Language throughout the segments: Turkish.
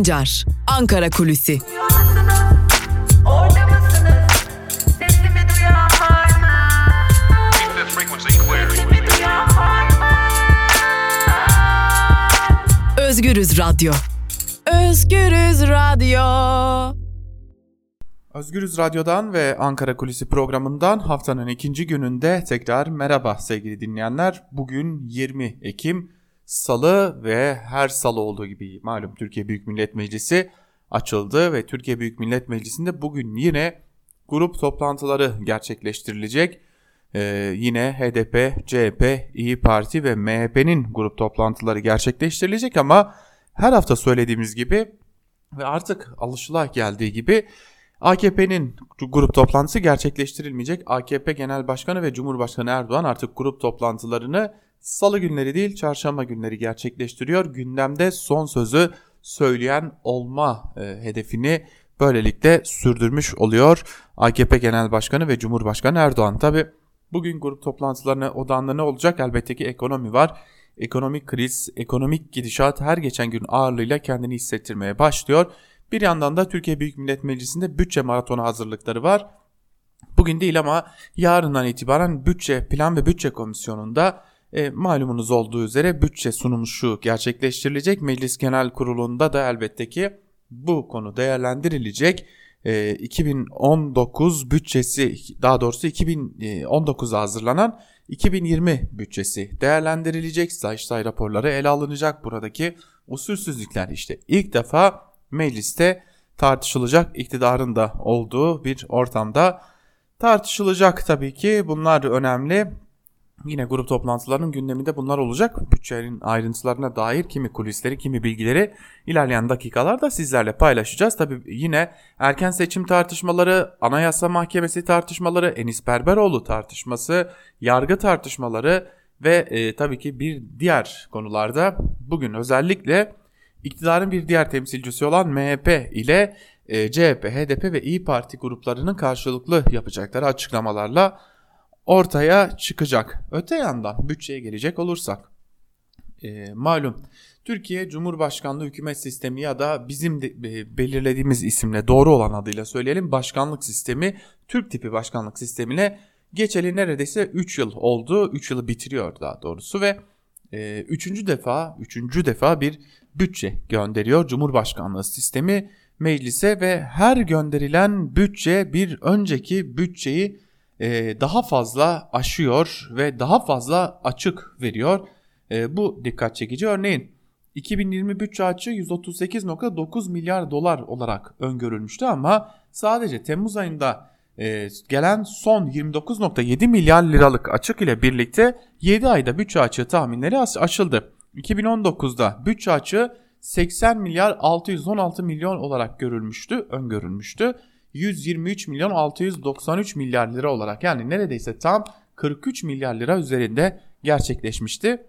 Sancar, Ankara Kulüsi. Özgürüz Radyo. Özgürüz Radyo. Özgürüz Radyo'dan ve Ankara Kulisi programından haftanın ikinci gününde tekrar merhaba sevgili dinleyenler. Bugün 20 Ekim Salı ve her salı olduğu gibi malum Türkiye Büyük Millet Meclisi açıldı ve Türkiye Büyük Millet Meclisi'nde bugün yine grup toplantıları gerçekleştirilecek. Ee, yine HDP, CHP, İyi Parti ve MHP'nin grup toplantıları gerçekleştirilecek ama her hafta söylediğimiz gibi ve artık alışıla geldiği gibi AKP'nin grup toplantısı gerçekleştirilmeyecek. AKP Genel Başkanı ve Cumhurbaşkanı Erdoğan artık grup toplantılarını salı günleri değil çarşamba günleri gerçekleştiriyor. Gündemde son sözü söyleyen olma e, hedefini böylelikle sürdürmüş oluyor AKP Genel Başkanı ve Cumhurbaşkanı Erdoğan. Tabi bugün grup toplantılarına odağında ne olacak? Elbette ki ekonomi var. Ekonomik kriz, ekonomik gidişat her geçen gün ağırlığıyla kendini hissettirmeye başlıyor. Bir yandan da Türkiye Büyük Millet Meclisi'nde bütçe maratonu hazırlıkları var. Bugün değil ama yarından itibaren bütçe plan ve bütçe komisyonunda e, malumunuz olduğu üzere bütçe sunumu şu gerçekleştirilecek. Meclis Genel Kurulu'nda da elbette ki bu konu değerlendirilecek. E, 2019 bütçesi daha doğrusu 2019'a hazırlanan 2020 bütçesi değerlendirilecek. Sayıştay raporları ele alınacak. Buradaki usulsüzlükler işte ilk defa mecliste tartışılacak iktidarın da olduğu bir ortamda tartışılacak tabii ki bunlar önemli. Yine grup toplantılarının gündeminde bunlar olacak. Bütçenin ayrıntılarına dair kimi kulisleri, kimi bilgileri ilerleyen dakikalarda sizlerle paylaşacağız. Tabi yine erken seçim tartışmaları, anayasa mahkemesi tartışmaları, Enis Berberoğlu tartışması, yargı tartışmaları ve e, tabii ki bir diğer konularda bugün özellikle iktidarın bir diğer temsilcisi olan MHP ile e, CHP, HDP ve İyi Parti gruplarının karşılıklı yapacakları açıklamalarla ortaya çıkacak. Öte yandan bütçeye gelecek olursak e, malum Türkiye Cumhurbaşkanlığı hükümet sistemi ya da bizim de, e, belirlediğimiz isimle doğru olan adıyla söyleyelim başkanlık sistemi Türk tipi başkanlık sistemine geçeli neredeyse 3 yıl oldu. 3 yılı bitiriyor daha doğrusu ve e, üçüncü defa üçüncü defa bir bütçe gönderiyor Cumhurbaşkanlığı sistemi meclise ve her gönderilen bütçe bir önceki bütçeyi daha fazla aşıyor ve daha fazla açık veriyor. E, bu dikkat çekici. Örneğin 2020 bütçe açığı 138.9 milyar dolar olarak öngörülmüştü ama sadece Temmuz ayında e, gelen son 29.7 milyar liralık açık ile birlikte 7 ayda bütçe açığı tahminleri açıldı. 2019'da bütçe açığı 80 milyar 616 milyon olarak görülmüştü, öngörülmüştü. 123 milyon 693 milyar lira olarak yani neredeyse tam 43 milyar lira üzerinde gerçekleşmişti.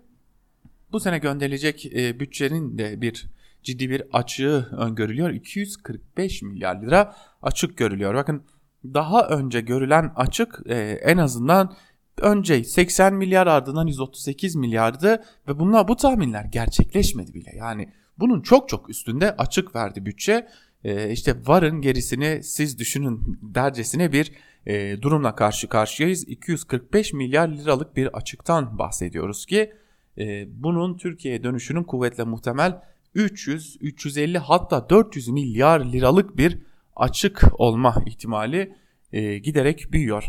Bu sene gönderilecek e, bütçenin de bir ciddi bir açığı öngörülüyor. 245 milyar lira açık görülüyor. Bakın daha önce görülen açık e, en azından önce 80 milyar ardından 138 milyardı ve bunlar bu tahminler gerçekleşmedi bile. Yani bunun çok çok üstünde açık verdi bütçe e, işte varın gerisini siz düşünün dercesine bir e, durumla karşı karşıyayız. 245 milyar liralık bir açıktan bahsediyoruz ki e, bunun Türkiye'ye dönüşünün kuvvetle muhtemel 300, 350 hatta 400 milyar liralık bir açık olma ihtimali e, giderek büyüyor.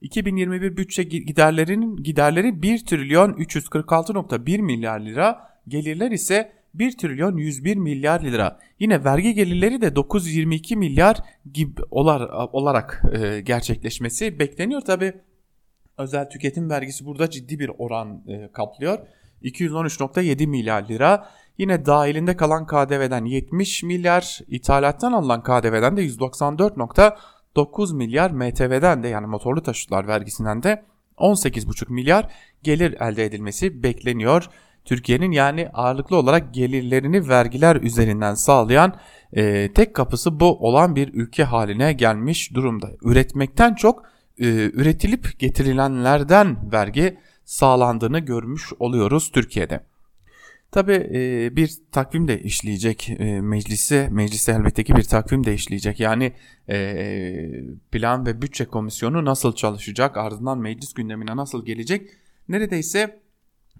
2021 bütçe giderlerinin giderleri 1 trilyon 346.1 milyar lira, gelirler ise 1 trilyon 101 milyar lira. Yine vergi gelirleri de 922 milyar gibi olarak e, gerçekleşmesi bekleniyor. Tabi özel tüketim vergisi burada ciddi bir oran e, kaplıyor. 213.7 milyar lira. Yine dahilinde kalan KDV'den 70 milyar, ithalattan alınan KDV'den de 194.9 milyar, MTV'den de yani motorlu taşıtlar vergisinden de 18,5 milyar gelir elde edilmesi bekleniyor. Türkiye'nin yani ağırlıklı olarak gelirlerini vergiler üzerinden sağlayan e, tek kapısı bu olan bir ülke haline gelmiş durumda. Üretmekten çok e, üretilip getirilenlerden vergi sağlandığını görmüş oluyoruz Türkiye'de. Tabi e, bir takvim de işleyecek e, meclise, meclise elbette ki bir takvim de işleyecek. Yani e, plan ve bütçe komisyonu nasıl çalışacak, ardından meclis gündemine nasıl gelecek? Neredeyse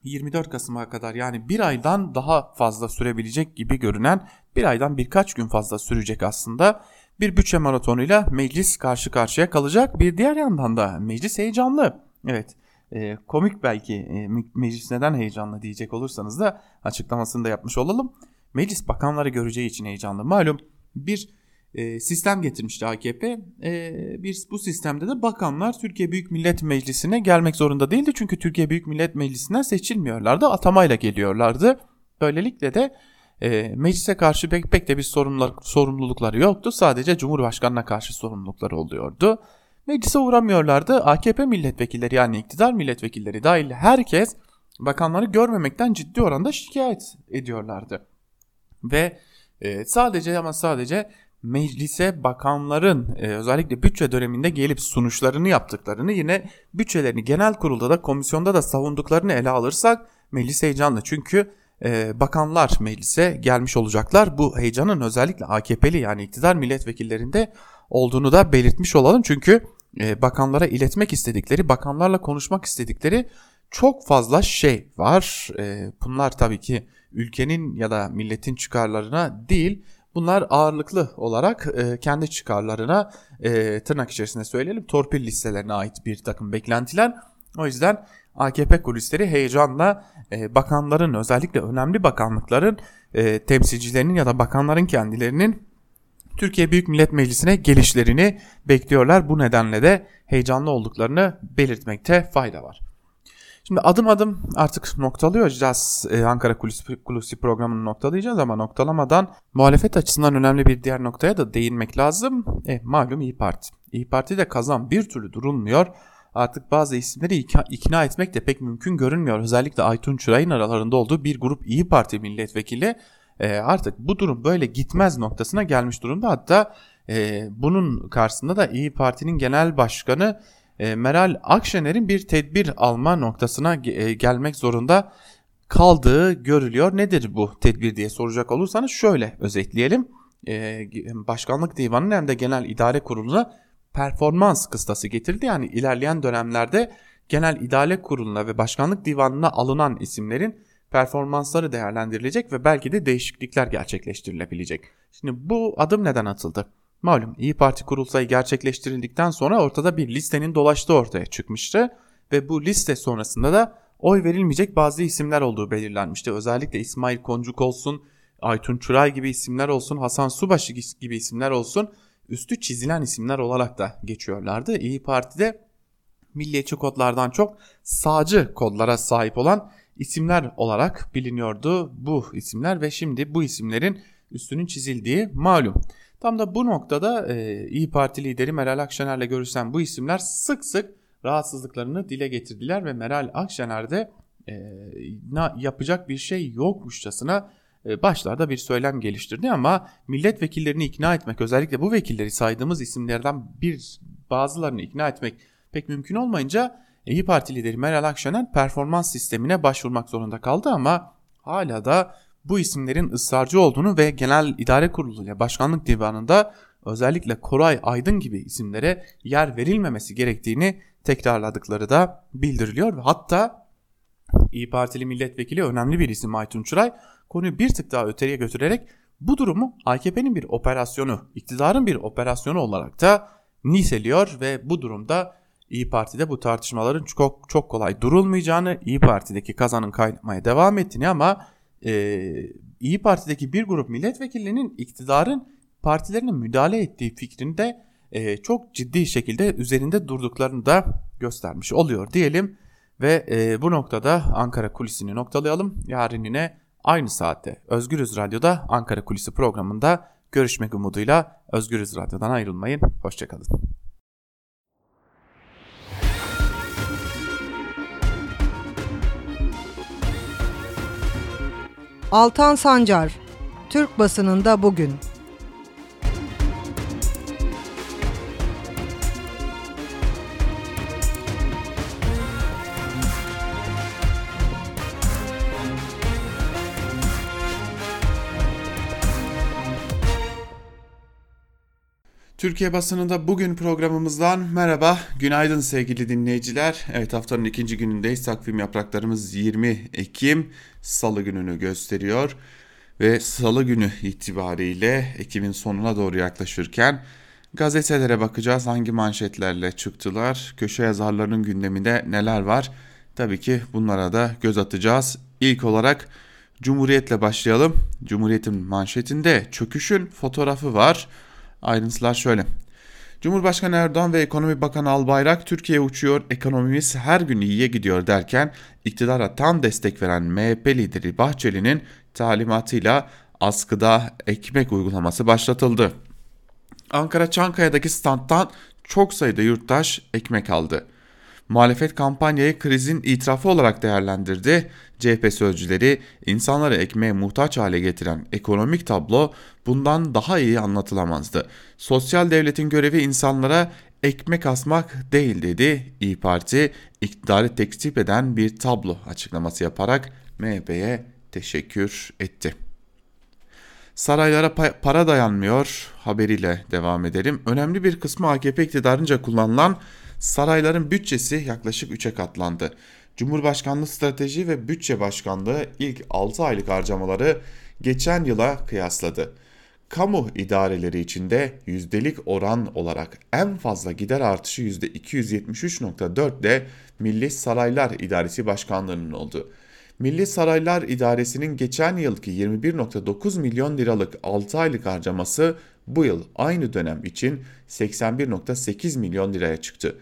24 Kasım'a kadar yani bir aydan daha fazla sürebilecek gibi görünen bir aydan birkaç gün fazla sürecek aslında bir bütçe maratonuyla meclis karşı karşıya kalacak. Bir diğer yandan da meclis heyecanlı. Evet e, komik belki e, meclis neden heyecanlı diyecek olursanız da açıklamasını da yapmış olalım. Meclis bakanları göreceği için heyecanlı. Malum bir e, sistem getirmişti AKP. E, bir bu sistemde de bakanlar Türkiye Büyük Millet Meclisi'ne gelmek zorunda değildi. Çünkü Türkiye Büyük Millet Meclisi'nden seçilmiyorlardı. Atamayla geliyorlardı. Böylelikle de e, meclise karşı pek, pek de bir sorumlulukları yoktu. Sadece Cumhurbaşkanı'na karşı sorumlulukları oluyordu. Meclise uğramıyorlardı. AKP milletvekilleri yani iktidar milletvekilleri dahil herkes bakanları görmemekten ciddi oranda şikayet ediyorlardı. Ve e, sadece ama sadece meclise bakanların e, özellikle bütçe döneminde gelip sunuşlarını yaptıklarını yine bütçelerini genel kurulda da komisyonda da savunduklarını ele alırsak meclis heyecanlı. Çünkü e, bakanlar meclise gelmiş olacaklar. Bu heyecanın özellikle AKP'li yani iktidar milletvekillerinde olduğunu da belirtmiş olalım. Çünkü e, bakanlara iletmek istedikleri, bakanlarla konuşmak istedikleri çok fazla şey var. E, bunlar tabii ki ülkenin ya da milletin çıkarlarına değil, bunlar ağırlıklı olarak e, kendi çıkarlarına e, tırnak içerisinde söyleyelim torpil listelerine ait bir takım beklentiler. O yüzden AKP kulisleri heyecanla e, bakanların özellikle önemli bakanlıkların e, temsilcilerinin ya da bakanların kendilerinin Türkiye Büyük Millet Meclisi'ne gelişlerini bekliyorlar. Bu nedenle de heyecanlı olduklarını belirtmekte fayda var. Şimdi adım adım artık noktalayacağız. Ee, Ankara Kulisi, Kulisi programını noktalayacağız ama noktalamadan muhalefet açısından önemli bir diğer noktaya da değinmek lazım. E, malum İyi Parti. İyi Parti de kazan bir türlü durulmuyor. Artık bazı isimleri ikna etmek de pek mümkün görünmüyor. Özellikle Aytun Çıray'ın aralarında olduğu bir grup İyi Parti milletvekili e, artık bu durum böyle gitmez noktasına gelmiş durumda. Hatta e, bunun karşısında da İyi Parti'nin genel başkanı Meral Akşener'in bir tedbir alma noktasına e, gelmek zorunda kaldığı görülüyor. Nedir bu tedbir diye soracak olursanız şöyle özetleyelim. E, Başkanlık Divanı'nın hem de Genel İdare Kurulu'na performans kıstası getirdi. Yani ilerleyen dönemlerde Genel İdare Kurulu'na ve Başkanlık Divanı'na alınan isimlerin performansları değerlendirilecek ve belki de değişiklikler gerçekleştirilebilecek. Şimdi bu adım neden atıldı? Malum İyi Parti kurulsayı gerçekleştirildikten sonra ortada bir listenin dolaştığı ortaya çıkmıştı ve bu liste sonrasında da oy verilmeyecek bazı isimler olduğu belirlenmişti. Özellikle İsmail Koncuk olsun, Aytun Çuray gibi isimler olsun, Hasan Subaşı gibi isimler olsun üstü çizilen isimler olarak da geçiyorlardı. İyi Parti'de milliyetçi kodlardan çok sağcı kodlara sahip olan isimler olarak biliniyordu bu isimler ve şimdi bu isimlerin üstünün çizildiği malum. Tam da bu noktada e, İyi Parti lideri Meral Akşener'le görüşen bu isimler sık sık rahatsızlıklarını dile getirdiler ve Meral Akşener de e, yapacak bir şey yokmuşçasına e, başlarda bir söylem geliştirdi ama milletvekillerini ikna etmek özellikle bu vekilleri saydığımız isimlerden bir bazılarını ikna etmek pek mümkün olmayınca İyi Parti lideri Meral Akşener performans sistemine başvurmak zorunda kaldı ama hala da bu isimlerin ısrarcı olduğunu ve Genel İdare Kurulu ile Başkanlık Divanı'nda özellikle Koray Aydın gibi isimlere yer verilmemesi gerektiğini tekrarladıkları da bildiriliyor. ve Hatta İyi Partili milletvekili önemli bir isim Aytun Çıray konuyu bir tık daha öteye götürerek bu durumu AKP'nin bir operasyonu, iktidarın bir operasyonu olarak da niteliyor ve bu durumda İyi Parti'de bu tartışmaların çok çok kolay durulmayacağını, İyi Parti'deki kazanın kaynamaya devam ettiğini ama e, İyi Parti'deki bir grup milletvekillerinin iktidarın partilerine müdahale ettiği fikrinde e, çok ciddi şekilde üzerinde durduklarını da göstermiş oluyor diyelim. Ve e, bu noktada Ankara Kulisi'ni noktalayalım. Yarın yine aynı saatte Özgürüz Radyo'da Ankara Kulisi programında görüşmek umuduyla Özgürüz Radyo'dan ayrılmayın. Hoşçakalın. Altan Sancar, Türk basınında bugün. Türkiye basınında bugün programımızdan merhaba, günaydın sevgili dinleyiciler. Evet haftanın ikinci günündeyiz. Takvim yapraklarımız 20 Ekim Salı gününü gösteriyor. Ve Salı günü itibariyle Ekim'in sonuna doğru yaklaşırken gazetelere bakacağız. Hangi manşetlerle çıktılar, köşe yazarlarının gündeminde neler var? Tabii ki bunlara da göz atacağız. İlk olarak Cumhuriyet'le başlayalım. Cumhuriyet'in manşetinde çöküşün fotoğrafı var. Ayrıntılar şöyle. Cumhurbaşkanı Erdoğan ve Ekonomi Bakanı Albayrak Türkiye uçuyor, ekonomimiz her gün iyiye gidiyor derken iktidara tam destek veren MHP lideri Bahçeli'nin talimatıyla askıda ekmek uygulaması başlatıldı. Ankara Çankaya'daki standtan çok sayıda yurttaş ekmek aldı. Muhalefet kampanyayı krizin itirafı olarak değerlendirdi. CHP sözcüleri insanları ekmeğe muhtaç hale getiren ekonomik tablo bundan daha iyi anlatılamazdı. Sosyal devletin görevi insanlara ekmek asmak değil dedi. İyi Parti iktidarı tekzip eden bir tablo açıklaması yaparak MHP'ye teşekkür etti. Saraylara para dayanmıyor haberiyle devam edelim. Önemli bir kısmı AKP iktidarınca kullanılan sarayların bütçesi yaklaşık 3'e katlandı. Cumhurbaşkanlığı Strateji ve Bütçe Başkanlığı ilk 6 aylık harcamaları geçen yıla kıyasladı. Kamu idareleri içinde yüzdelik oran olarak en fazla gider artışı %273.4 ile Milli Saraylar İdaresi Başkanlığı'nın oldu. Milli Saraylar İdaresi'nin geçen yılki 21.9 milyon liralık 6 aylık harcaması bu yıl aynı dönem için 81.8 milyon liraya çıktı.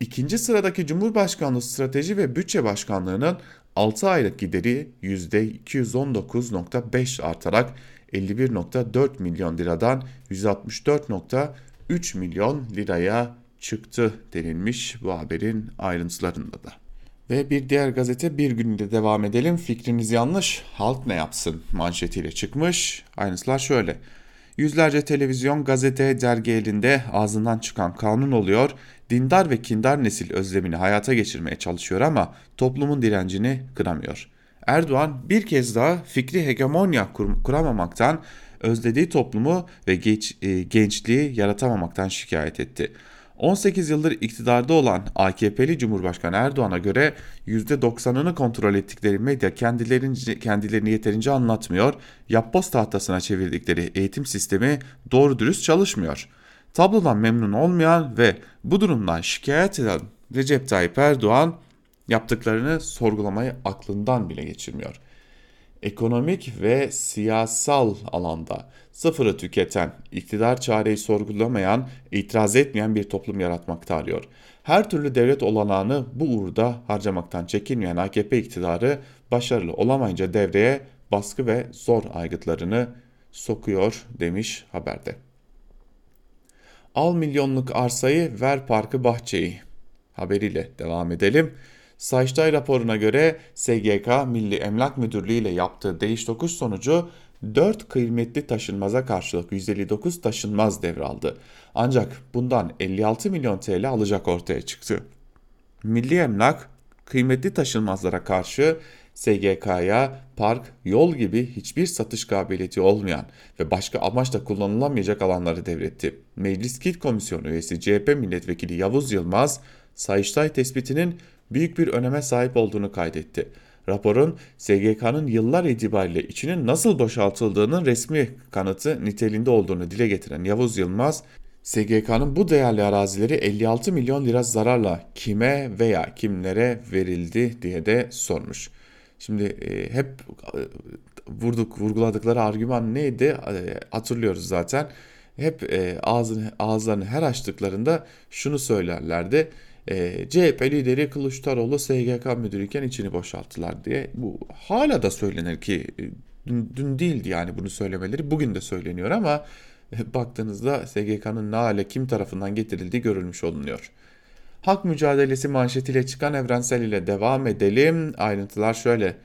İkinci sıradaki Cumhurbaşkanlığı Strateji ve Bütçe Başkanlığı'nın 6 aylık gideri %219.5 artarak 51.4 milyon liradan 164.3 milyon liraya çıktı denilmiş bu haberin ayrıntılarında da. Ve bir diğer gazete bir günde devam edelim. Fikriniz yanlış, halk ne yapsın manşetiyle çıkmış. Ayrıntılar şöyle. Yüzlerce televizyon, gazete, dergi elinde ağzından çıkan kanun oluyor. Dindar ve kindar nesil özlemini hayata geçirmeye çalışıyor ama toplumun direncini kıramıyor. Erdoğan bir kez daha fikri hegemonya kur kuramamaktan, özlediği toplumu ve geç, e, gençliği yaratamamaktan şikayet etti. 18 yıldır iktidarda olan AKP'li Cumhurbaşkanı Erdoğan'a göre %90'ını kontrol ettikleri medya kendilerini, kendilerini yeterince anlatmıyor, yapboz tahtasına çevirdikleri eğitim sistemi doğru dürüst çalışmıyor. Tablodan memnun olmayan ve bu durumdan şikayet eden Recep Tayyip Erdoğan yaptıklarını sorgulamayı aklından bile geçirmiyor ekonomik ve siyasal alanda sıfırı tüketen, iktidar çareyi sorgulamayan, itiraz etmeyen bir toplum yaratmakta arıyor. Her türlü devlet olanağını bu uğurda harcamaktan çekinmeyen AKP iktidarı başarılı olamayınca devreye baskı ve zor aygıtlarını sokuyor demiş haberde. Al milyonluk arsayı ver parkı bahçeyi haberiyle devam edelim. Sayıştay raporuna göre SGK Milli Emlak Müdürlüğü ile yaptığı değiş tokuş sonucu 4 kıymetli taşınmaza karşılık 159 taşınmaz devraldı. Ancak bundan 56 milyon TL alacak ortaya çıktı. Milli Emlak kıymetli taşınmazlara karşı SGK'ya park, yol gibi hiçbir satış kabiliyeti olmayan ve başka amaçla kullanılamayacak alanları devretti. Meclis Kit Komisyonu üyesi CHP milletvekili Yavuz Yılmaz, Sayıştay tespitinin büyük bir öneme sahip olduğunu kaydetti. Raporun SGK'nın yıllar itibariyle içinin nasıl boşaltıldığının resmi kanıtı niteliğinde olduğunu dile getiren Yavuz Yılmaz, SGK'nın bu değerli arazileri 56 milyon lira zararla kime veya kimlere verildi diye de sormuş. Şimdi e, hep e, vurduk vurguladıkları argüman neydi e, hatırlıyoruz zaten. Hep e, ağzını, ağızlarını her açtıklarında şunu söylerlerdi e, ee, CHP lideri Kılıçdaroğlu SGK müdürüyken içini boşalttılar diye. Bu hala da söylenir ki e, dün, dün değildi yani bunu söylemeleri bugün de söyleniyor ama e, baktığınızda SGK'nın ne hale kim tarafından getirildiği görülmüş olunuyor. Hak mücadelesi manşetiyle çıkan evrensel ile devam edelim. Ayrıntılar şöyle.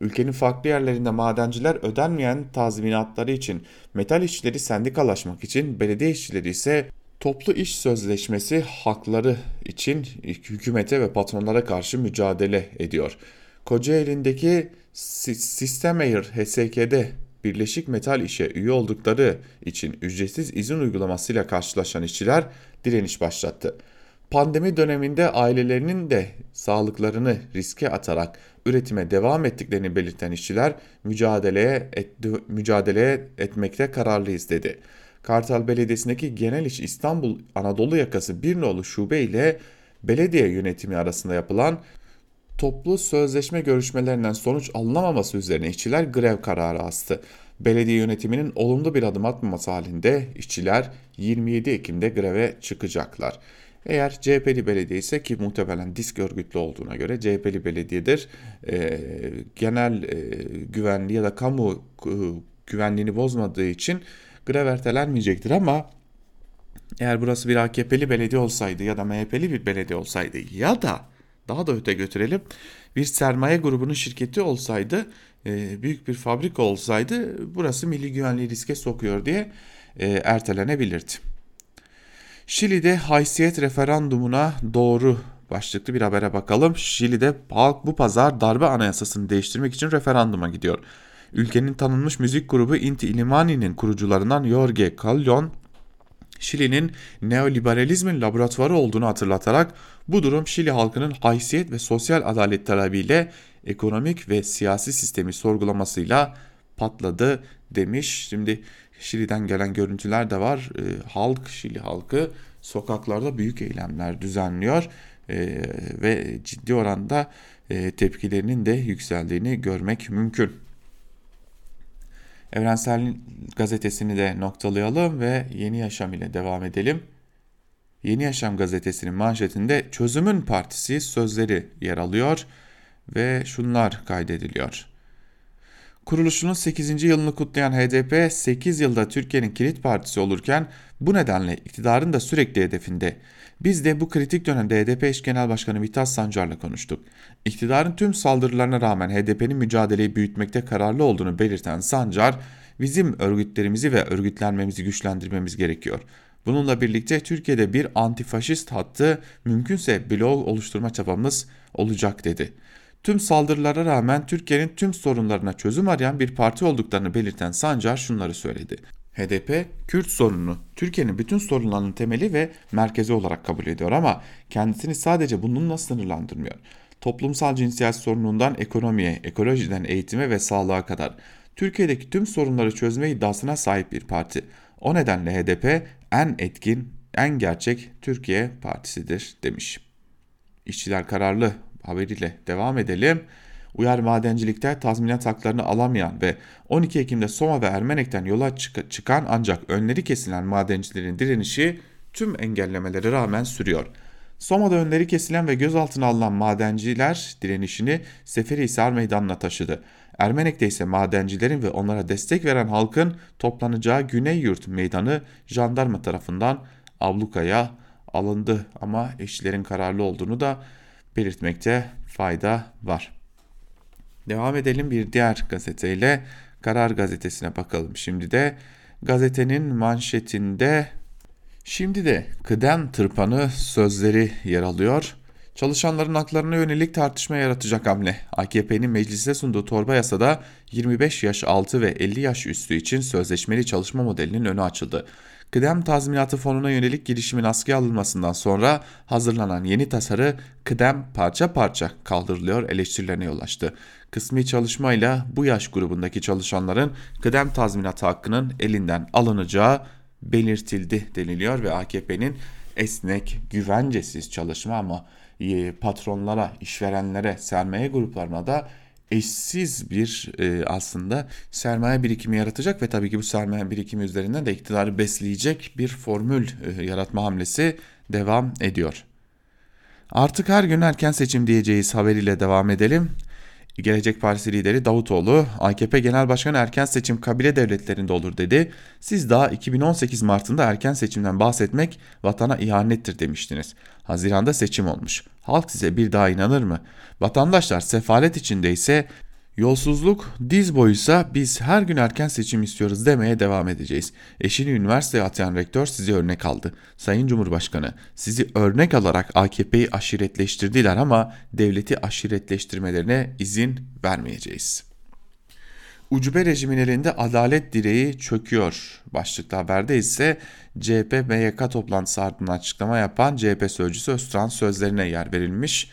Ülkenin farklı yerlerinde madenciler ödenmeyen tazminatları için, metal işçileri sendikalaşmak için, belediye işçileri ise Toplu iş sözleşmesi hakları için hükümete ve patronlara karşı mücadele ediyor. Kocaeli'ndeki Sistemair HSK'de Birleşik Metal İş'e üye oldukları için ücretsiz izin uygulamasıyla karşılaşan işçiler direniş başlattı. Pandemi döneminde ailelerinin de sağlıklarını riske atarak üretime devam ettiklerini belirten işçiler mücadeleye, et, mücadeleye etmekte kararlıyız dedi. Kartal Belediyesi'ndeki Genel İş İstanbul Anadolu Yakası bir nolu şube ile belediye yönetimi arasında yapılan toplu sözleşme görüşmelerinden sonuç alınamaması üzerine işçiler grev kararı astı. Belediye yönetiminin olumlu bir adım atmaması halinde işçiler 27 Ekim'de greve çıkacaklar. Eğer CHP'li belediye ise ki muhtemelen disk örgütlü olduğuna göre CHP'li belediyedir e, genel e, güvenliği ya da kamu e, güvenliğini bozmadığı için grev ertelenmeyecektir ama eğer burası bir AKP'li belediye olsaydı ya da MHP'li bir belediye olsaydı ya da daha da öte götürelim bir sermaye grubunun şirketi olsaydı e, büyük bir fabrika olsaydı burası milli güvenliği riske sokuyor diye e, ertelenebilirdi. Şili'de haysiyet referandumuna doğru başlıklı bir habere bakalım. Şili'de halk bu pazar darbe anayasasını değiştirmek için referanduma gidiyor. Ülkenin tanınmış müzik grubu Inti Illimani'nin kurucularından Jorge Callejon, Şili'nin neoliberalizmin laboratuvarı olduğunu hatırlatarak bu durum Şili halkının haysiyet ve sosyal adalet talebiyle ekonomik ve siyasi sistemi sorgulamasıyla patladı demiş. Şimdi Şili'den gelen görüntüler de var. E, halk, Şili halkı sokaklarda büyük eylemler düzenliyor e, ve ciddi oranda e, tepkilerinin de yükseldiğini görmek mümkün. Evrensel Gazetesi'ni de noktalayalım ve Yeni Yaşam ile devam edelim. Yeni Yaşam gazetesinin manşetinde Çözümün Partisi sözleri yer alıyor ve şunlar kaydediliyor. Kuruluşunun 8. yılını kutlayan HDP 8 yılda Türkiye'nin kilit partisi olurken bu nedenle iktidarın da sürekli hedefinde. Biz de bu kritik dönemde HDP eş genel başkanı Mithat Sancar'la konuştuk. İktidarın tüm saldırılarına rağmen HDP'nin mücadeleyi büyütmekte kararlı olduğunu belirten Sancar, bizim örgütlerimizi ve örgütlenmemizi güçlendirmemiz gerekiyor. Bununla birlikte Türkiye'de bir antifaşist hattı mümkünse blok oluşturma çabamız olacak dedi. Tüm saldırılara rağmen Türkiye'nin tüm sorunlarına çözüm arayan bir parti olduklarını belirten Sancar şunları söyledi. HDP, Kürt sorununu Türkiye'nin bütün sorunlarının temeli ve merkezi olarak kabul ediyor ama kendisini sadece bununla sınırlandırmıyor. Toplumsal cinsiyet sorunundan ekonomiye, ekolojiden eğitime ve sağlığa kadar Türkiye'deki tüm sorunları çözme iddiasına sahip bir parti. O nedenle HDP en etkin, en gerçek Türkiye partisidir demiş. İşçiler kararlı haberiyle devam edelim. Uyar madencilikte tazminat haklarını alamayan ve 12 Ekim'de Soma ve Ermenek'ten yola çık çıkan ancak önleri kesilen madencilerin direnişi tüm engellemelere rağmen sürüyor. Soma'da önleri kesilen ve gözaltına alınan madenciler direnişini Seferihisar Meydanı'na taşıdı. Ermenek'te ise madencilerin ve onlara destek veren halkın toplanacağı Güney Yurt Meydanı jandarma tarafından ablukaya alındı ama eşçilerin kararlı olduğunu da belirtmekte fayda var. Devam edelim bir diğer gazeteyle Karar Gazetesi'ne bakalım. Şimdi de gazetenin manşetinde şimdi de kıdem tırpanı sözleri yer alıyor. Çalışanların haklarına yönelik tartışma yaratacak hamle. AKP'nin meclise sunduğu torba yasada 25 yaş altı ve 50 yaş üstü için sözleşmeli çalışma modelinin önü açıldı. Kıdem tazminatı fonuna yönelik girişimin askıya alınmasından sonra hazırlanan yeni tasarı kıdem parça parça kaldırılıyor eleştirilerine yol açtı. Kısmi çalışmayla bu yaş grubundaki çalışanların kıdem tazminatı hakkının elinden alınacağı belirtildi deniliyor ve AKP'nin esnek, güvencesiz çalışma ama e, patronlara, işverenlere, sermaye gruplarına da eşsiz bir e, aslında sermaye birikimi yaratacak ve tabii ki bu sermaye birikimi üzerinden de iktidarı besleyecek bir formül e, yaratma hamlesi devam ediyor. Artık her gün erken seçim diyeceğiz haberiyle devam edelim. Gelecek Partisi lideri Davutoğlu, AKP Genel Başkanı erken seçim kabile devletlerinde olur dedi. Siz daha 2018 Mart'ında erken seçimden bahsetmek vatana ihanettir demiştiniz. Haziranda seçim olmuş. Halk size bir daha inanır mı? Vatandaşlar sefalet içindeyse Yolsuzluk diz boyuysa biz her gün erken seçim istiyoruz demeye devam edeceğiz. Eşini üniversiteye atayan rektör sizi örnek aldı. Sayın Cumhurbaşkanı sizi örnek alarak AKP'yi aşiretleştirdiler ama devleti aşiretleştirmelerine izin vermeyeceğiz. Ucube rejimin elinde adalet direği çöküyor. Başlıklı haberde ise CHP MYK toplantısı ardından açıklama yapan CHP sözcüsü Öztürk'ün sözlerine yer verilmiş.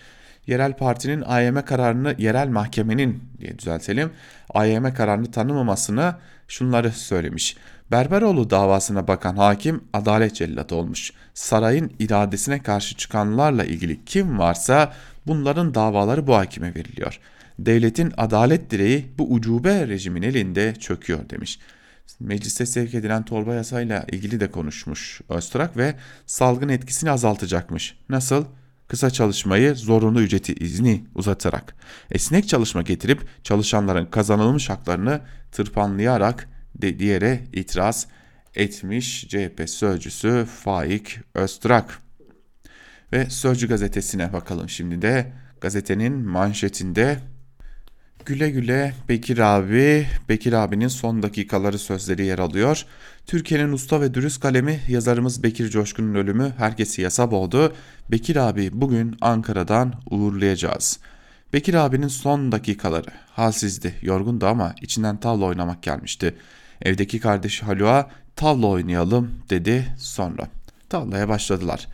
Yerel partinin AYM kararını, yerel mahkemenin diye düzeltelim, AYM kararını tanımamasını şunları söylemiş. Berberoğlu davasına bakan hakim adalet cellatı olmuş. Sarayın iradesine karşı çıkanlarla ilgili kim varsa bunların davaları bu hakime veriliyor. Devletin adalet direği bu ucube rejimin elinde çöküyor demiş. Mecliste sevk edilen torba yasayla ilgili de konuşmuş Öztürk ve salgın etkisini azaltacakmış. Nasıl? Kısa çalışmayı zorunlu ücreti izni uzatarak, esnek çalışma getirip çalışanların kazanılmış haklarını tırpanlayarak de diyere itiraz etmiş CHP sözcüsü Faik Öztürk. Ve Sözcü gazetesine bakalım şimdi de gazetenin manşetinde Güle güle Bekir abi, Bekir abinin son dakikaları sözleri yer alıyor. Türkiye'nin usta ve dürüst kalemi yazarımız Bekir Coşkun'un ölümü herkesi yasa boğdu. Bekir abi bugün Ankara'dan uğurlayacağız. Bekir abinin son dakikaları halsizdi, yorgundu ama içinden tavla oynamak gelmişti. Evdeki kardeşi Halua tavla oynayalım dedi sonra. Tavlaya başladılar.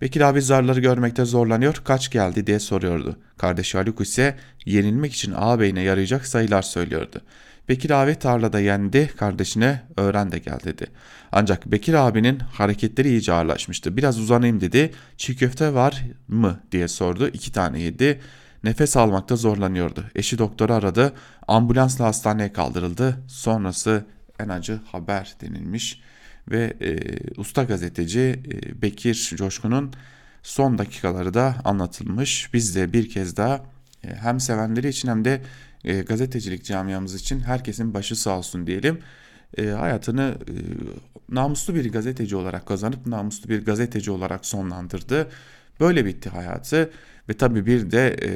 Bekir abi zarları görmekte zorlanıyor, kaç geldi diye soruyordu. Kardeşi Haluk ise yenilmek için ağabeyine yarayacak sayılar söylüyordu. Bekir abi tarlada yendi, kardeşine öğren de gel dedi. Ancak Bekir abinin hareketleri iyice ağırlaşmıştı. Biraz uzanayım dedi. Çiğ köfte var mı diye sordu. İki tane yedi. Nefes almakta zorlanıyordu. Eşi doktoru aradı. Ambulansla hastaneye kaldırıldı. Sonrası en acı haber denilmiş ve e, usta gazeteci e, Bekir Coşkun'un son dakikaları da anlatılmış. Biz de bir kez daha e, hem sevenleri için hem de e, gazetecilik camiamız için herkesin başı sağ olsun diyelim. E, hayatını e, namuslu bir gazeteci olarak kazanıp namuslu bir gazeteci olarak sonlandırdı. Böyle bitti hayatı ve tabii bir de e,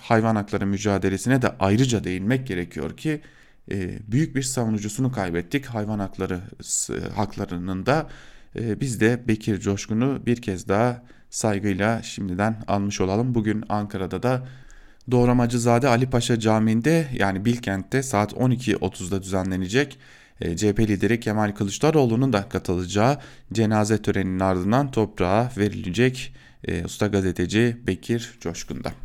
hayvan hakları mücadelesine de ayrıca değinmek gerekiyor ki büyük bir savunucusunu kaybettik. Hayvan hakları haklarının da e, biz de Bekir Coşkun'u bir kez daha saygıyla şimdiden almış olalım. Bugün Ankara'da da Doğramacızade Ali Paşa Camii'nde yani Bilkent'te saat 12.30'da düzenlenecek e, CHP lideri Kemal Kılıçdaroğlu'nun da katılacağı cenaze töreninin ardından toprağa verilecek e, usta gazeteci Bekir Coşkun'da.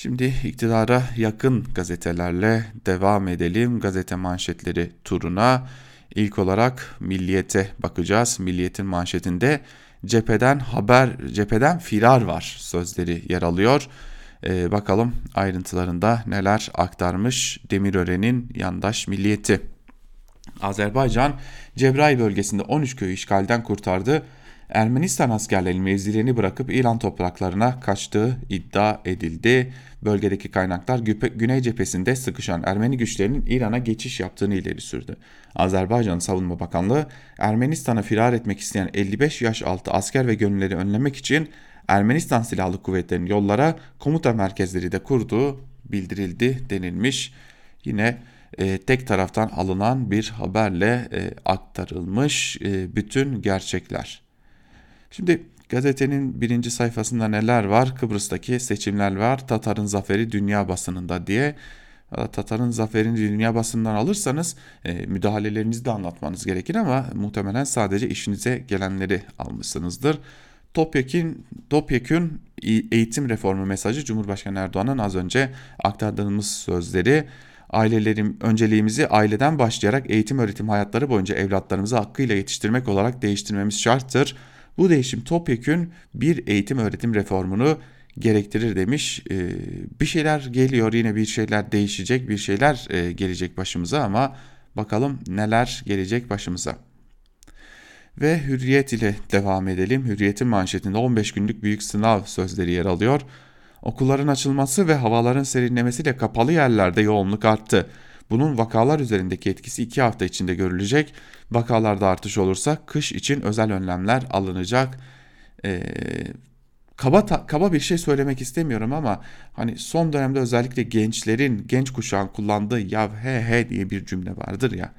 Şimdi iktidara yakın gazetelerle devam edelim. Gazete manşetleri turuna. İlk olarak Milliyet'e bakacağız. Milliyet'in manşetinde cepheden haber, cepheden firar var sözleri yer alıyor. Ee, bakalım ayrıntılarında neler aktarmış Demirören'in yandaş milliyeti. Azerbaycan Cebrail bölgesinde 13 köyü işgalden kurtardı. Ermenistan askerlerinin mevzilerini bırakıp İran topraklarına kaçtığı iddia edildi. Bölgedeki kaynaklar Güney cephesinde sıkışan Ermeni güçlerinin İran'a geçiş yaptığını ileri sürdü. Azerbaycan Savunma Bakanlığı Ermenistan'a firar etmek isteyen 55 yaş altı asker ve gönülleri önlemek için Ermenistan Silahlı Kuvvetleri'nin yollara komuta merkezleri de kurduğu bildirildi denilmiş. Yine e, tek taraftan alınan bir haberle e, aktarılmış e, bütün gerçekler. Şimdi gazetenin birinci sayfasında neler var? Kıbrıs'taki seçimler var. Tatar'ın zaferi dünya basınında diye. Tatar'ın zaferini dünya basından alırsanız e, müdahalelerinizi de anlatmanız gerekir ama muhtemelen sadece işinize gelenleri almışsınızdır. Topyekün, topyekün eğitim reformu mesajı Cumhurbaşkanı Erdoğan'ın az önce aktardığımız sözleri ailelerim önceliğimizi aileden başlayarak eğitim öğretim hayatları boyunca evlatlarımızı hakkıyla yetiştirmek olarak değiştirmemiz şarttır. Bu değişim topyekün bir eğitim öğretim reformunu gerektirir demiş. Ee, bir şeyler geliyor yine bir şeyler değişecek bir şeyler e, gelecek başımıza ama bakalım neler gelecek başımıza. Ve hürriyet ile devam edelim. Hürriyetin manşetinde 15 günlük büyük sınav sözleri yer alıyor. Okulların açılması ve havaların serinlemesiyle kapalı yerlerde yoğunluk arttı. Bunun vakalar üzerindeki etkisi 2 hafta içinde görülecek. Vakalarda artış olursa kış için özel önlemler alınacak. Ee, kaba ta, kaba bir şey söylemek istemiyorum ama hani son dönemde özellikle gençlerin, genç kuşağın kullandığı ya he he diye bir cümle vardır ya.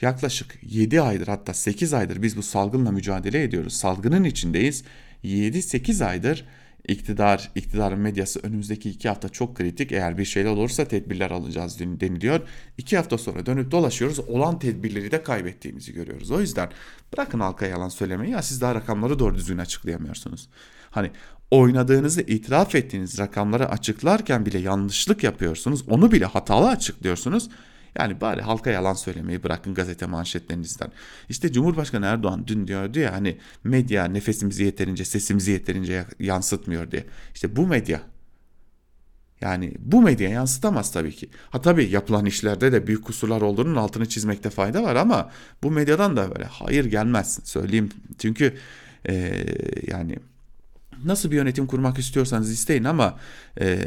Yaklaşık 7 aydır hatta 8 aydır biz bu salgınla mücadele ediyoruz. Salgının içindeyiz. 7-8 aydır iktidar, iktidarın medyası önümüzdeki iki hafta çok kritik. Eğer bir şeyler olursa tedbirler alacağız deniliyor. İki hafta sonra dönüp dolaşıyoruz. Olan tedbirleri de kaybettiğimizi görüyoruz. O yüzden bırakın halka yalan söylemeyi. Ya siz daha rakamları doğru düzgün açıklayamıyorsunuz. Hani oynadığınızı itiraf ettiğiniz rakamları açıklarken bile yanlışlık yapıyorsunuz. Onu bile hatalı açıklıyorsunuz. Yani bari halka yalan söylemeyi bırakın gazete manşetlerinizden. İşte Cumhurbaşkanı Erdoğan dün diyordu ya hani medya nefesimizi yeterince sesimizi yeterince yansıtmıyor diye. İşte bu medya yani bu medya yansıtamaz tabii ki. Ha tabii yapılan işlerde de büyük kusurlar olduğunun altını çizmekte fayda var ama bu medyadan da böyle hayır gelmez söyleyeyim. Çünkü e, yani nasıl bir yönetim kurmak istiyorsanız isteyin ama e,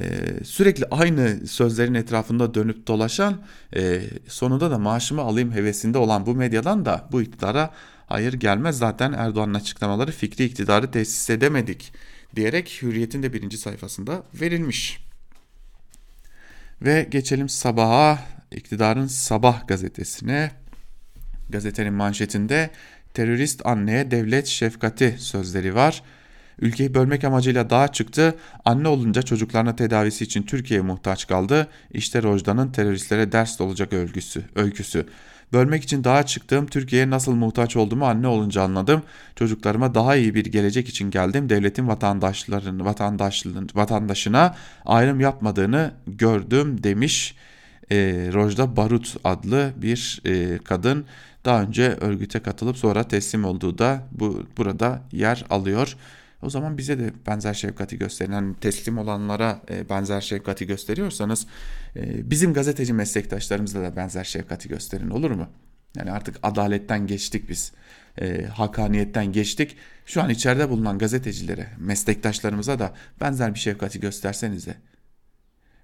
sürekli aynı sözlerin etrafında dönüp dolaşan e, sonunda da maaşımı alayım hevesinde olan bu medyadan da bu iktidara hayır gelmez. Zaten Erdoğan'ın açıklamaları fikri iktidarı tesis edemedik diyerek Hürriyet'in de birinci sayfasında verilmiş. Ve geçelim sabaha iktidarın sabah gazetesine. Gazetenin manşetinde terörist anneye devlet şefkati sözleri var. Ülkeyi bölmek amacıyla dağa çıktı. Anne olunca çocuklarına tedavisi için Türkiye'ye muhtaç kaldı. İşte Rojda'nın teröristlere ders olacak öyküsü. öyküsü. Bölmek için dağa çıktım. Türkiye'ye nasıl muhtaç olduğumu anne olunca anladım. Çocuklarıma daha iyi bir gelecek için geldim. Devletin vatandaşların vatandaşların vatandaşına ayrım yapmadığını gördüm demiş. E, Rojda Barut adlı bir e, kadın daha önce örgüte katılıp sonra teslim olduğu da bu burada yer alıyor. O zaman bize de benzer şefkati gösterin. Yani teslim olanlara e, benzer şefkati gösteriyorsanız e, bizim gazeteci meslektaşlarımıza da benzer şefkati gösterin olur mu? Yani artık adaletten geçtik biz. E, hakaniyetten geçtik. Şu an içeride bulunan gazetecilere, meslektaşlarımıza da benzer bir şefkati göstersenize.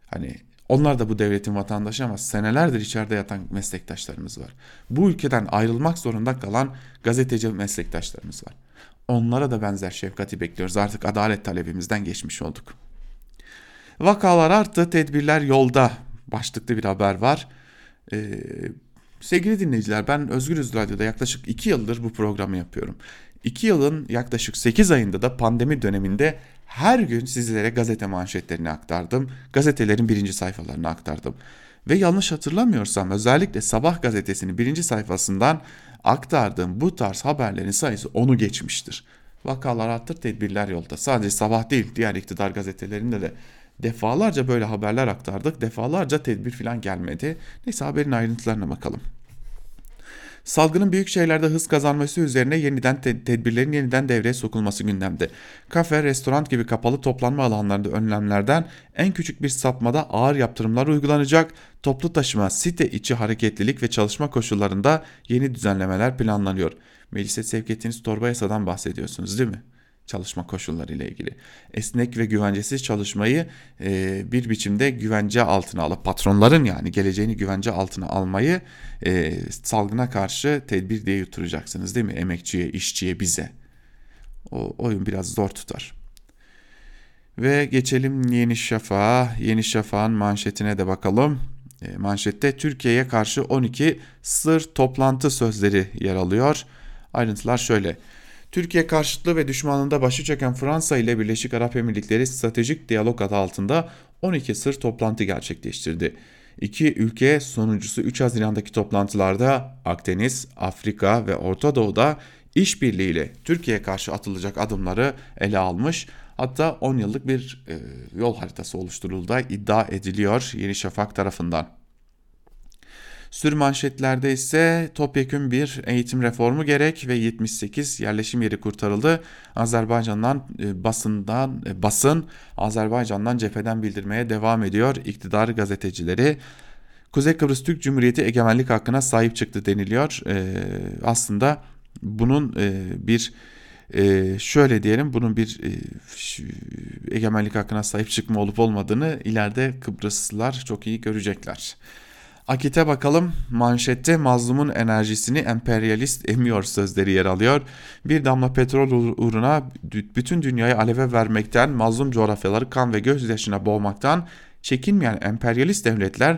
Hani onlar da bu devletin vatandaşı ama senelerdir içeride yatan meslektaşlarımız var. Bu ülkeden ayrılmak zorunda kalan gazeteci meslektaşlarımız var. Onlara da benzer şefkati bekliyoruz. Artık adalet talebimizden geçmiş olduk. Vakalar arttı, tedbirler yolda. Başlıklı bir haber var. Ee, sevgili dinleyiciler ben Özgürüz Radyo'da yaklaşık 2 yıldır bu programı yapıyorum. 2 yılın yaklaşık 8 ayında da pandemi döneminde her gün sizlere gazete manşetlerini aktardım. Gazetelerin birinci sayfalarını aktardım. Ve yanlış hatırlamıyorsam özellikle Sabah gazetesinin birinci sayfasından aktardığım bu tarz haberlerin sayısı onu geçmiştir. Vakalar arttır, tedbirler yolda. Sadece sabah değil, diğer iktidar gazetelerinde de defalarca böyle haberler aktardık. Defalarca tedbir falan gelmedi. Neyse haberin ayrıntılarına bakalım. Salgının büyük şehirlerde hız kazanması üzerine yeniden te- tedbirlerin yeniden devreye sokulması gündemde. Kafe, restoran gibi kapalı toplanma alanlarında önlemlerden en küçük bir sapmada ağır yaptırımlar uygulanacak. Toplu taşıma, site içi hareketlilik ve çalışma koşullarında yeni düzenlemeler planlanıyor. Meclise sevk ettiğiniz torba yasadan bahsediyorsunuz değil mi? Çalışma koşulları ile ilgili. Esnek ve güvencesiz çalışmayı e, bir biçimde güvence altına alıp patronların yani geleceğini güvence altına almayı e, salgına karşı tedbir diye yuturacaksınız değil mi? Emekçiye, işçiye, bize. O oyun biraz zor tutar. Ve geçelim Yeni Şafak'a. Yeni Şafak'ın manşetine de bakalım. E, manşette Türkiye'ye karşı 12 sır toplantı sözleri yer alıyor. Ayrıntılar şöyle. Türkiye karşıtlığı ve düşmanlığında başı çeken Fransa ile Birleşik Arap Emirlikleri stratejik diyalog adı altında 12 sır toplantı gerçekleştirdi. İki ülke sonuncusu 3 Haziran'daki toplantılarda Akdeniz, Afrika ve Orta Doğu'da işbirliğiyle Türkiye'ye karşı atılacak adımları ele almış. Hatta 10 yıllık bir e, yol haritası oluşturulduğu iddia ediliyor Yeni Şafak tarafından. Sür manşetlerde ise topyekün bir eğitim reformu gerek ve 78 yerleşim yeri kurtarıldı. Azerbaycan'dan e, basından e, basın Azerbaycan'dan cepheden bildirmeye devam ediyor iktidar gazetecileri. Kuzey Kıbrıs Türk Cumhuriyeti egemenlik hakkına sahip çıktı deniliyor. Ee, aslında bunun e, bir e, şöyle diyelim bunun bir e, egemenlik hakkına sahip çıkma olup olmadığını ileride Kıbrıslılar çok iyi görecekler. Akit'e bakalım. Manşette mazlumun enerjisini emperyalist emiyor sözleri yer alıyor. Bir damla petrol uğruna bütün dünyayı aleve vermekten, mazlum coğrafyaları kan ve gözyaşına boğmaktan çekinmeyen emperyalist devletler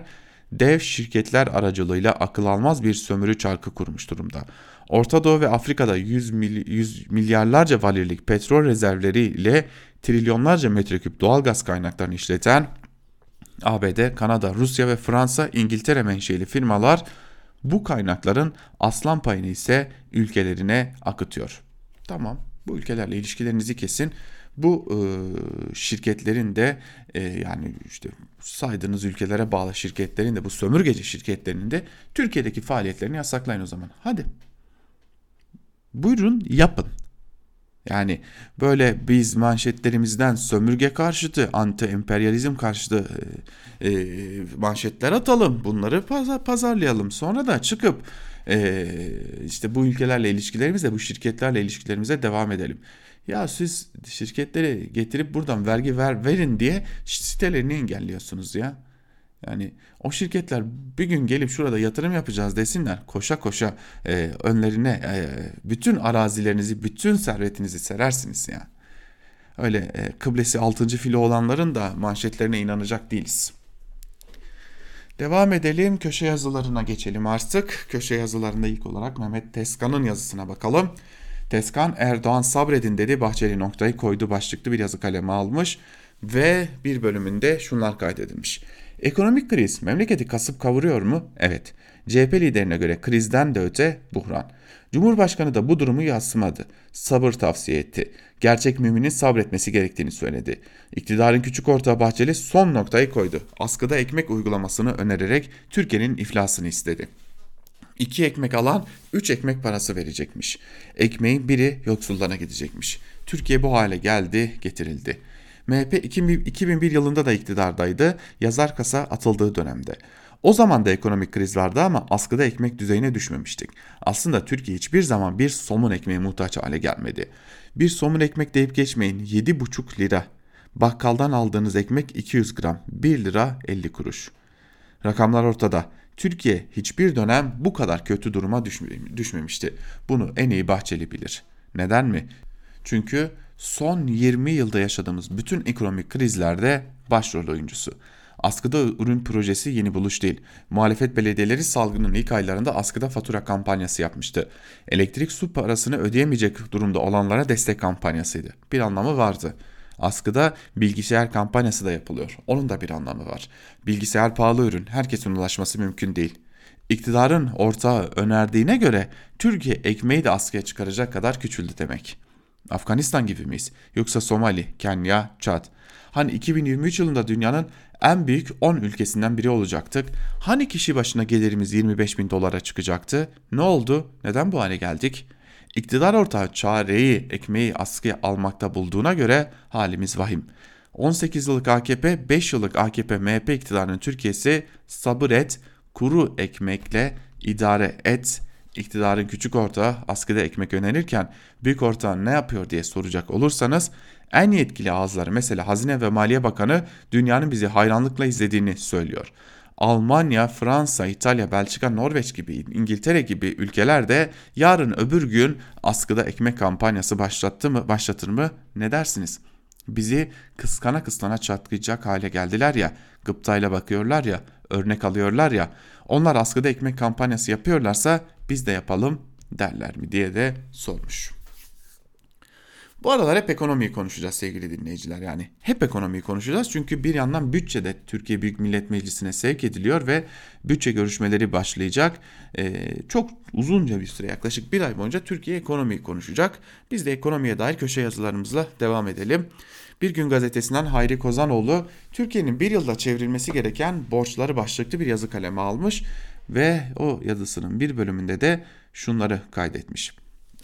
dev şirketler aracılığıyla akıl almaz bir sömürü çarkı kurmuş durumda. Orta Doğu ve Afrika'da 100, mily 100 milyarlarca valirlik petrol rezervleri ile trilyonlarca metreküp doğal gaz kaynaklarını işleten ABD, Kanada, Rusya ve Fransa, İngiltere menşeli firmalar bu kaynakların aslan payını ise ülkelerine akıtıyor. Tamam bu ülkelerle ilişkilerinizi kesin. Bu e, şirketlerin de e, yani işte saydığınız ülkelere bağlı şirketlerin de bu sömürgeci şirketlerinin de Türkiye'deki faaliyetlerini yasaklayın o zaman. Hadi. Buyurun yapın. Yani böyle biz manşetlerimizden sömürge karşıtı, anti emperyalizm karşıtı e, e, manşetler atalım. Bunları pazar, pazarlayalım. Sonra da çıkıp e, işte bu ülkelerle ilişkilerimize, bu şirketlerle ilişkilerimize devam edelim. Ya siz şirketleri getirip buradan vergi ver verin diye sitelerini engelliyorsunuz ya. Yani o şirketler bir gün gelip şurada yatırım yapacağız desinler koşa koşa e, önlerine e, bütün arazilerinizi bütün servetinizi serersiniz ya. Öyle e, kıblesi 6. filo olanların da manşetlerine inanacak değiliz. Devam edelim köşe yazılarına geçelim artık. Köşe yazılarında ilk olarak Mehmet Teskan'ın yazısına bakalım. Teskan Erdoğan sabredin dedi Bahçeli noktayı koydu başlıklı bir yazı kalemi almış ve bir bölümünde şunlar kaydedilmiş. Ekonomik kriz memleketi kasıp kavuruyor mu? Evet. CHP liderine göre krizden de öte buhran. Cumhurbaşkanı da bu durumu yansımadı. Sabır tavsiye etti. Gerçek müminin sabretmesi gerektiğini söyledi. İktidarın küçük ortağı Bahçeli son noktayı koydu. Askıda ekmek uygulamasını önererek Türkiye'nin iflasını istedi. İki ekmek alan üç ekmek parası verecekmiş. Ekmeğin biri yoksullarına gidecekmiş. Türkiye bu hale geldi, getirildi. MHP 2001 yılında da iktidardaydı, yazar kasa atıldığı dönemde. O zaman da ekonomik kriz vardı ama askıda ekmek düzeyine düşmemiştik. Aslında Türkiye hiçbir zaman bir somun ekmeğe muhtaç hale gelmedi. Bir somun ekmek deyip geçmeyin 7,5 lira. Bakkaldan aldığınız ekmek 200 gram 1 lira 50 kuruş. Rakamlar ortada. Türkiye hiçbir dönem bu kadar kötü duruma düşmemişti. Bunu en iyi Bahçeli bilir. Neden mi? Çünkü son 20 yılda yaşadığımız bütün ekonomik krizlerde başrol oyuncusu. Askıda ürün projesi yeni buluş değil. Muhalefet belediyeleri salgının ilk aylarında askıda fatura kampanyası yapmıştı. Elektrik su parasını ödeyemeyecek durumda olanlara destek kampanyasıydı. Bir anlamı vardı. Askıda bilgisayar kampanyası da yapılıyor. Onun da bir anlamı var. Bilgisayar pahalı ürün, herkesin ulaşması mümkün değil. İktidarın ortağı önerdiğine göre Türkiye ekmeği de askıya çıkaracak kadar küçüldü demek. Afganistan gibi miyiz? Yoksa Somali, Kenya, Çad? Hani 2023 yılında dünyanın en büyük 10 ülkesinden biri olacaktık. Hani kişi başına gelirimiz 25 bin dolara çıkacaktı? Ne oldu? Neden bu hale geldik? İktidar ortağı çareyi, ekmeği askıya almakta bulduğuna göre halimiz vahim. 18 yıllık AKP, 5 yıllık AKP MHP iktidarının Türkiye'si sabır et, kuru ekmekle idare et iktidarın küçük ortağı askıda ekmek önerirken büyük ortağı ne yapıyor diye soracak olursanız en yetkili ağızları mesela Hazine ve Maliye Bakanı dünyanın bizi hayranlıkla izlediğini söylüyor. Almanya, Fransa, İtalya, Belçika, Norveç gibi, İngiltere gibi ülkeler de yarın öbür gün askıda ekmek kampanyası başlattı mı, başlatır mı ne dersiniz? Bizi kıskana kıskana çatlayacak hale geldiler ya, gıptayla bakıyorlar ya, örnek alıyorlar ya, onlar askıda ekmek kampanyası yapıyorlarsa biz de yapalım derler mi diye de sormuş. Bu aralar hep ekonomiyi konuşacağız sevgili dinleyiciler. Yani hep ekonomiyi konuşacağız çünkü bir yandan bütçe de Türkiye Büyük Millet Meclisi'ne sevk ediliyor ve bütçe görüşmeleri başlayacak. Ee, çok uzunca bir süre yaklaşık bir ay boyunca Türkiye ekonomiyi konuşacak. Biz de ekonomiye dair köşe yazılarımızla devam edelim. Bir Gün Gazetesi'nden Hayri Kozanoğlu Türkiye'nin bir yılda çevrilmesi gereken borçları başlıklı bir yazı kaleme almış ve o yazısının bir bölümünde de şunları kaydetmiş.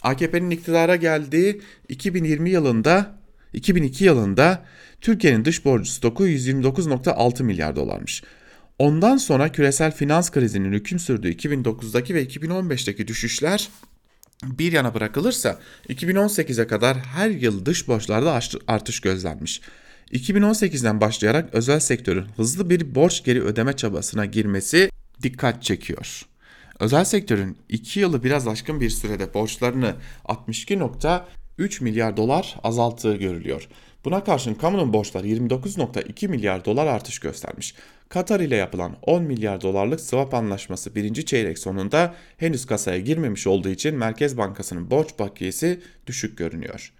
AKP'nin iktidara geldiği 2020 yılında 2002 yılında Türkiye'nin dış borcu stoku 129.6 milyar dolarmış. Ondan sonra küresel finans krizinin hüküm sürdüğü 2009'daki ve 2015'teki düşüşler bir yana bırakılırsa 2018'e kadar her yıl dış borçlarda artış gözlenmiş. 2018'den başlayarak özel sektörün hızlı bir borç geri ödeme çabasına girmesi dikkat çekiyor. Özel sektörün 2 yılı biraz aşkın bir sürede borçlarını 62.3 milyar dolar azalttığı görülüyor. Buna karşın kamunun borçları 29.2 milyar dolar artış göstermiş. Katar ile yapılan 10 milyar dolarlık swap anlaşması birinci çeyrek sonunda henüz kasaya girmemiş olduğu için Merkez Bankası'nın borç bakiyesi düşük görünüyor.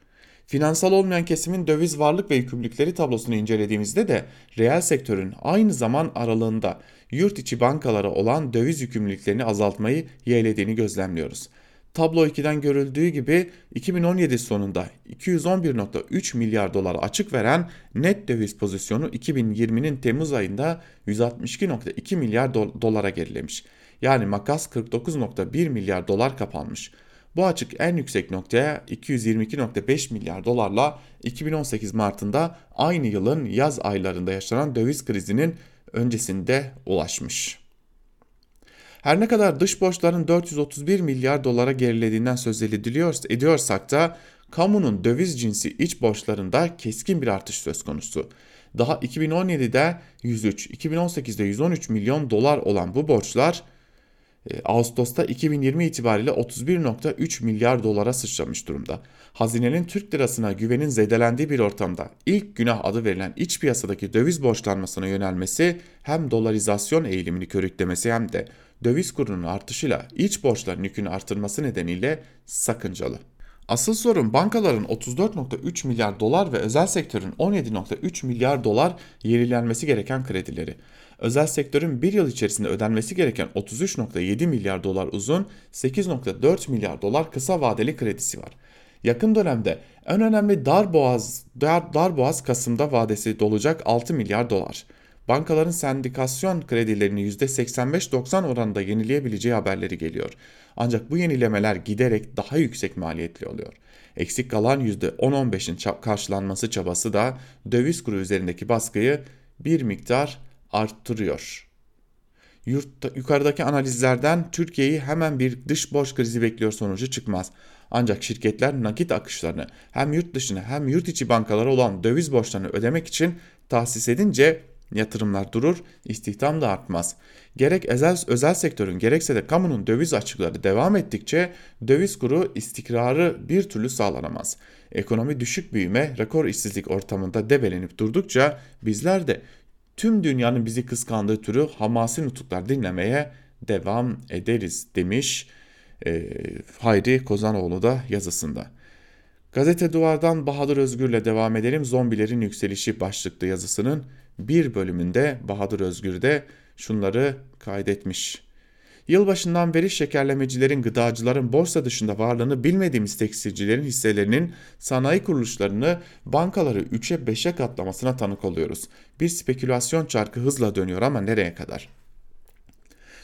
Finansal olmayan kesimin döviz varlık ve yükümlülükleri tablosunu incelediğimizde de reel sektörün aynı zaman aralığında yurt içi bankalara olan döviz yükümlülüklerini azaltmayı yeğlediğini gözlemliyoruz. Tablo 2'den görüldüğü gibi 2017 sonunda 211.3 milyar dolar açık veren net döviz pozisyonu 2020'nin Temmuz ayında 162.2 milyar dolara gerilemiş. Yani makas 49.1 milyar dolar kapanmış. Bu açık en yüksek noktaya 222.5 milyar dolarla 2018 Mart'ında aynı yılın yaz aylarında yaşanan döviz krizinin öncesinde ulaşmış. Her ne kadar dış borçların 431 milyar dolara gerilediğinden söz ediyorsak da kamunun döviz cinsi iç borçlarında keskin bir artış söz konusu. Daha 2017'de 103, 2018'de 113 milyon dolar olan bu borçlar Ağustos'ta 2020 itibariyle 31.3 milyar dolara sıçramış durumda. Hazinenin Türk lirasına güvenin zedelendiği bir ortamda ilk günah adı verilen iç piyasadaki döviz borçlanmasına yönelmesi hem dolarizasyon eğilimini körüklemesi hem de döviz kurunun artışıyla iç borçların yükünü artırması nedeniyle sakıncalı. Asıl sorun bankaların 34.3 milyar dolar ve özel sektörün 17.3 milyar dolar yenilenmesi gereken kredileri. Özel sektörün bir yıl içerisinde ödenmesi gereken 33.7 milyar dolar uzun, 8.4 milyar dolar kısa vadeli kredisi var. Yakın dönemde en önemli dar boğaz, dar, dar boğaz Kasım'da vadesi dolacak 6 milyar dolar bankaların sendikasyon kredilerini %85-90 oranında yenileyebileceği haberleri geliyor. Ancak bu yenilemeler giderek daha yüksek maliyetli oluyor. Eksik kalan %10-15'in karşılanması çabası da döviz kuru üzerindeki baskıyı bir miktar arttırıyor. Yurtta, yukarıdaki analizlerden Türkiye'yi hemen bir dış borç krizi bekliyor sonucu çıkmaz. Ancak şirketler nakit akışlarını hem yurt dışına hem yurt içi bankalara olan döviz borçlarını ödemek için tahsis edince Yatırımlar durur, istihdam da artmaz. Gerek özel, özel sektörün gerekse de kamunun döviz açıkları devam ettikçe döviz kuru istikrarı bir türlü sağlanamaz. Ekonomi düşük büyüme, rekor işsizlik ortamında debelenip durdukça bizler de tüm dünyanın bizi kıskandığı türü hamasi nutuklar dinlemeye devam ederiz demiş e, Hayri Kozanoğlu da yazısında. Gazete Duvar'dan Bahadır Özgür'le devam edelim. Zombilerin yükselişi başlıklı yazısının bir bölümünde Bahadır Özgür de şunları kaydetmiş. Yılbaşından beri şekerlemecilerin, gıdacıların borsa dışında varlığını bilmediğimiz tekstilcilerin hisselerinin sanayi kuruluşlarını bankaları 3'e 5'e katlamasına tanık oluyoruz. Bir spekülasyon çarkı hızla dönüyor ama nereye kadar?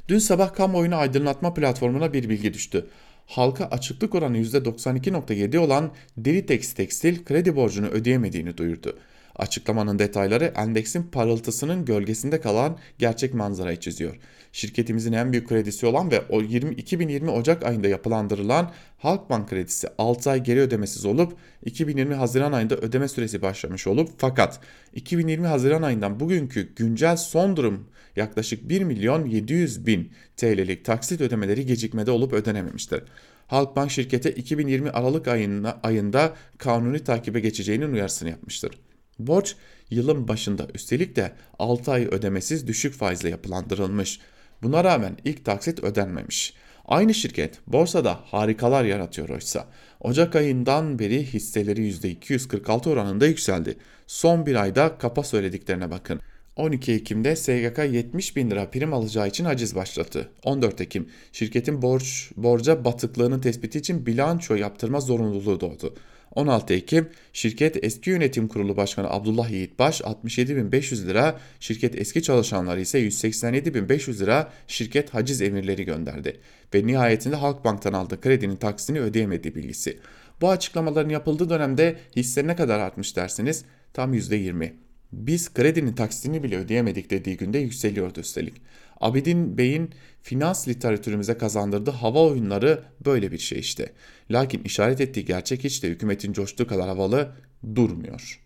Dün sabah kamuoyunu aydınlatma platformuna bir bilgi düştü. Halka açıklık oranı %92.7 olan Diritex Tekstil kredi borcunu ödeyemediğini duyurdu. Açıklamanın detayları endeksin parıltısının gölgesinde kalan gerçek manzarayı çiziyor. Şirketimizin en büyük kredisi olan ve o 20, 2020 Ocak ayında yapılandırılan Halkbank kredisi 6 ay geri ödemesiz olup 2020 Haziran ayında ödeme süresi başlamış olup fakat 2020 Haziran ayından bugünkü güncel son durum yaklaşık 1 milyon 700 bin TL'lik taksit ödemeleri gecikmede olup ödenememiştir. Halkbank şirkete 2020 Aralık ayında, ayında kanuni takibe geçeceğinin uyarısını yapmıştır. Borç yılın başında üstelik de 6 ay ödemesiz düşük faizle yapılandırılmış. Buna rağmen ilk taksit ödenmemiş. Aynı şirket borsada harikalar yaratıyor oysa. Ocak ayından beri hisseleri %246 oranında yükseldi. Son bir ayda kapa söylediklerine bakın. 12 Ekim'de SGK 70 bin lira prim alacağı için haciz başlattı. 14 Ekim şirketin borç, borca batıklığının tespiti için bilanço yaptırma zorunluluğu doğdu. 16 Ekim şirket eski yönetim kurulu başkanı Abdullah Yiğitbaş 67.500 lira, şirket eski çalışanları ise 187.500 lira şirket haciz emirleri gönderdi. Ve nihayetinde Halkbank'tan aldığı kredinin taksini ödeyemediği bilgisi. Bu açıklamaların yapıldığı dönemde hisse ne kadar artmış dersiniz? Tam %20. Biz kredinin taksitini bile ödeyemedik dediği günde yükseliyordu üstelik. Abidin Bey'in finans literatürümüze kazandırdığı hava oyunları böyle bir şey işte. Lakin işaret ettiği gerçek hiç de hükümetin coştuğu kadar havalı durmuyor.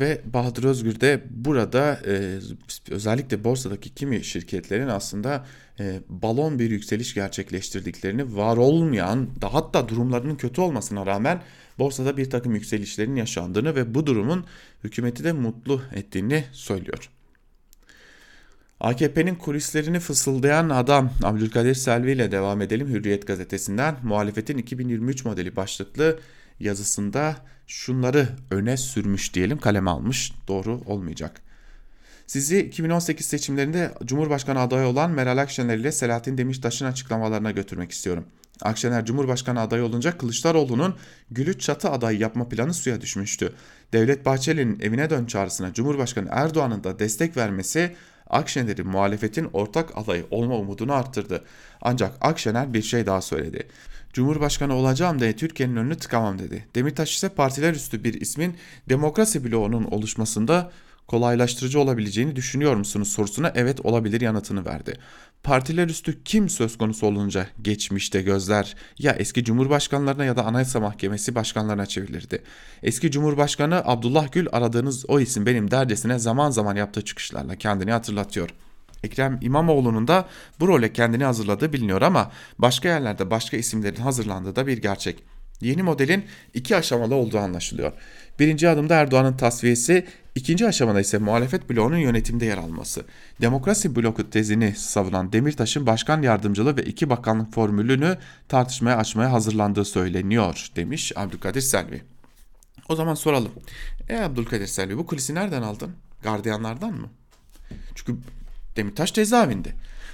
Ve Bahadır Özgür de burada e, özellikle borsadaki kimi şirketlerin aslında e, balon bir yükseliş gerçekleştirdiklerini var olmayan da hatta durumlarının kötü olmasına rağmen borsada bir takım yükselişlerin yaşandığını ve bu durumun hükümeti de mutlu ettiğini söylüyor. AKP'nin kulislerini fısıldayan adam Abdülkadir Selvi ile devam edelim Hürriyet gazetesinden. Muhalefetin 2023 modeli başlıklı yazısında şunları öne sürmüş diyelim kaleme almış doğru olmayacak. Sizi 2018 seçimlerinde Cumhurbaşkanı adayı olan Meral Akşener ile Selahattin Demirtaş'ın açıklamalarına götürmek istiyorum. Akşener Cumhurbaşkanı adayı olunca Kılıçdaroğlu'nun Gülüç Çatı adayı yapma planı suya düşmüştü. Devlet Bahçeli'nin evine dön çağrısına Cumhurbaşkanı Erdoğan'ın da destek vermesi Akşener'in muhalefetin ortak adayı olma umudunu arttırdı. Ancak Akşener bir şey daha söyledi. Cumhurbaşkanı olacağım diye Türkiye'nin önünü tıkamam dedi. Demirtaş ise partiler üstü bir ismin demokrasi bloğunun oluşmasında kolaylaştırıcı olabileceğini düşünüyor musunuz sorusuna evet olabilir yanıtını verdi. Partiler üstü kim söz konusu olunca geçmişte gözler ya eski cumhurbaşkanlarına ya da anayasa mahkemesi başkanlarına çevrilirdi. Eski cumhurbaşkanı Abdullah Gül aradığınız o isim benim derdesine zaman zaman yaptığı çıkışlarla kendini hatırlatıyor. Ekrem İmamoğlu'nun da bu role kendini hazırladığı biliniyor ama başka yerlerde başka isimlerin hazırlandığı da bir gerçek. Yeni modelin iki aşamalı olduğu anlaşılıyor. Birinci adımda Erdoğan'ın tasfiyesi, ikinci aşamada ise muhalefet bloğunun yönetimde yer alması. Demokrasi bloku tezini savunan Demirtaş'ın başkan yardımcılığı ve iki bakanlık formülünü tartışmaya açmaya hazırlandığı söyleniyor demiş Abdülkadir Selvi. O zaman soralım. E Abdülkadir Selvi bu kulisi nereden aldın? Gardiyanlardan mı? Çünkü Demirtaş cezaevinde.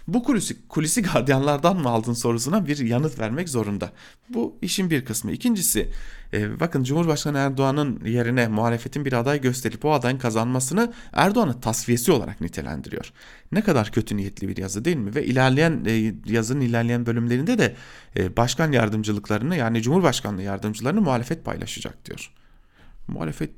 Bu kulisi, kulisi gardiyanlardan mı aldın sorusuna bir yanıt vermek zorunda. Bu işin bir kısmı. İkincisi e, bakın Cumhurbaşkanı Erdoğan'ın yerine muhalefetin bir aday gösterip o adayın kazanmasını Erdoğan'ın tasfiyesi olarak nitelendiriyor. Ne kadar kötü niyetli bir yazı değil mi? Ve ilerleyen e, yazının ilerleyen bölümlerinde de e, başkan yardımcılıklarını yani Cumhurbaşkanlığı yardımcılarını muhalefet paylaşacak diyor. Muhalefet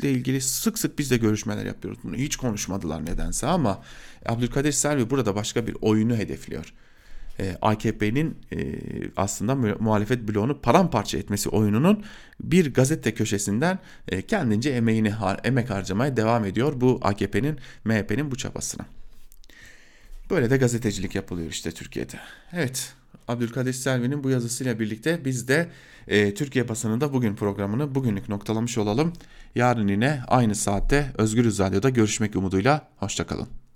ile ilgili sık sık biz de görüşmeler yapıyoruz. Bunu hiç konuşmadılar nedense ama Abdülkadir Selvi burada başka bir oyunu hedefliyor. Ee, AKP'nin e, aslında muhalefet bloğunu paramparça etmesi oyununun bir gazete köşesinden e, kendince emeğini emek harcamaya devam ediyor bu AKP'nin MHP'nin bu çabasına. Böyle de gazetecilik yapılıyor işte Türkiye'de. Evet Abdülkadir Selvi'nin bu yazısıyla birlikte biz de e, Türkiye basınında bugün programını bugünlük noktalamış olalım. Yarın yine aynı saatte Özgür Radyo'da görüşmek umuduyla. Hoşçakalın.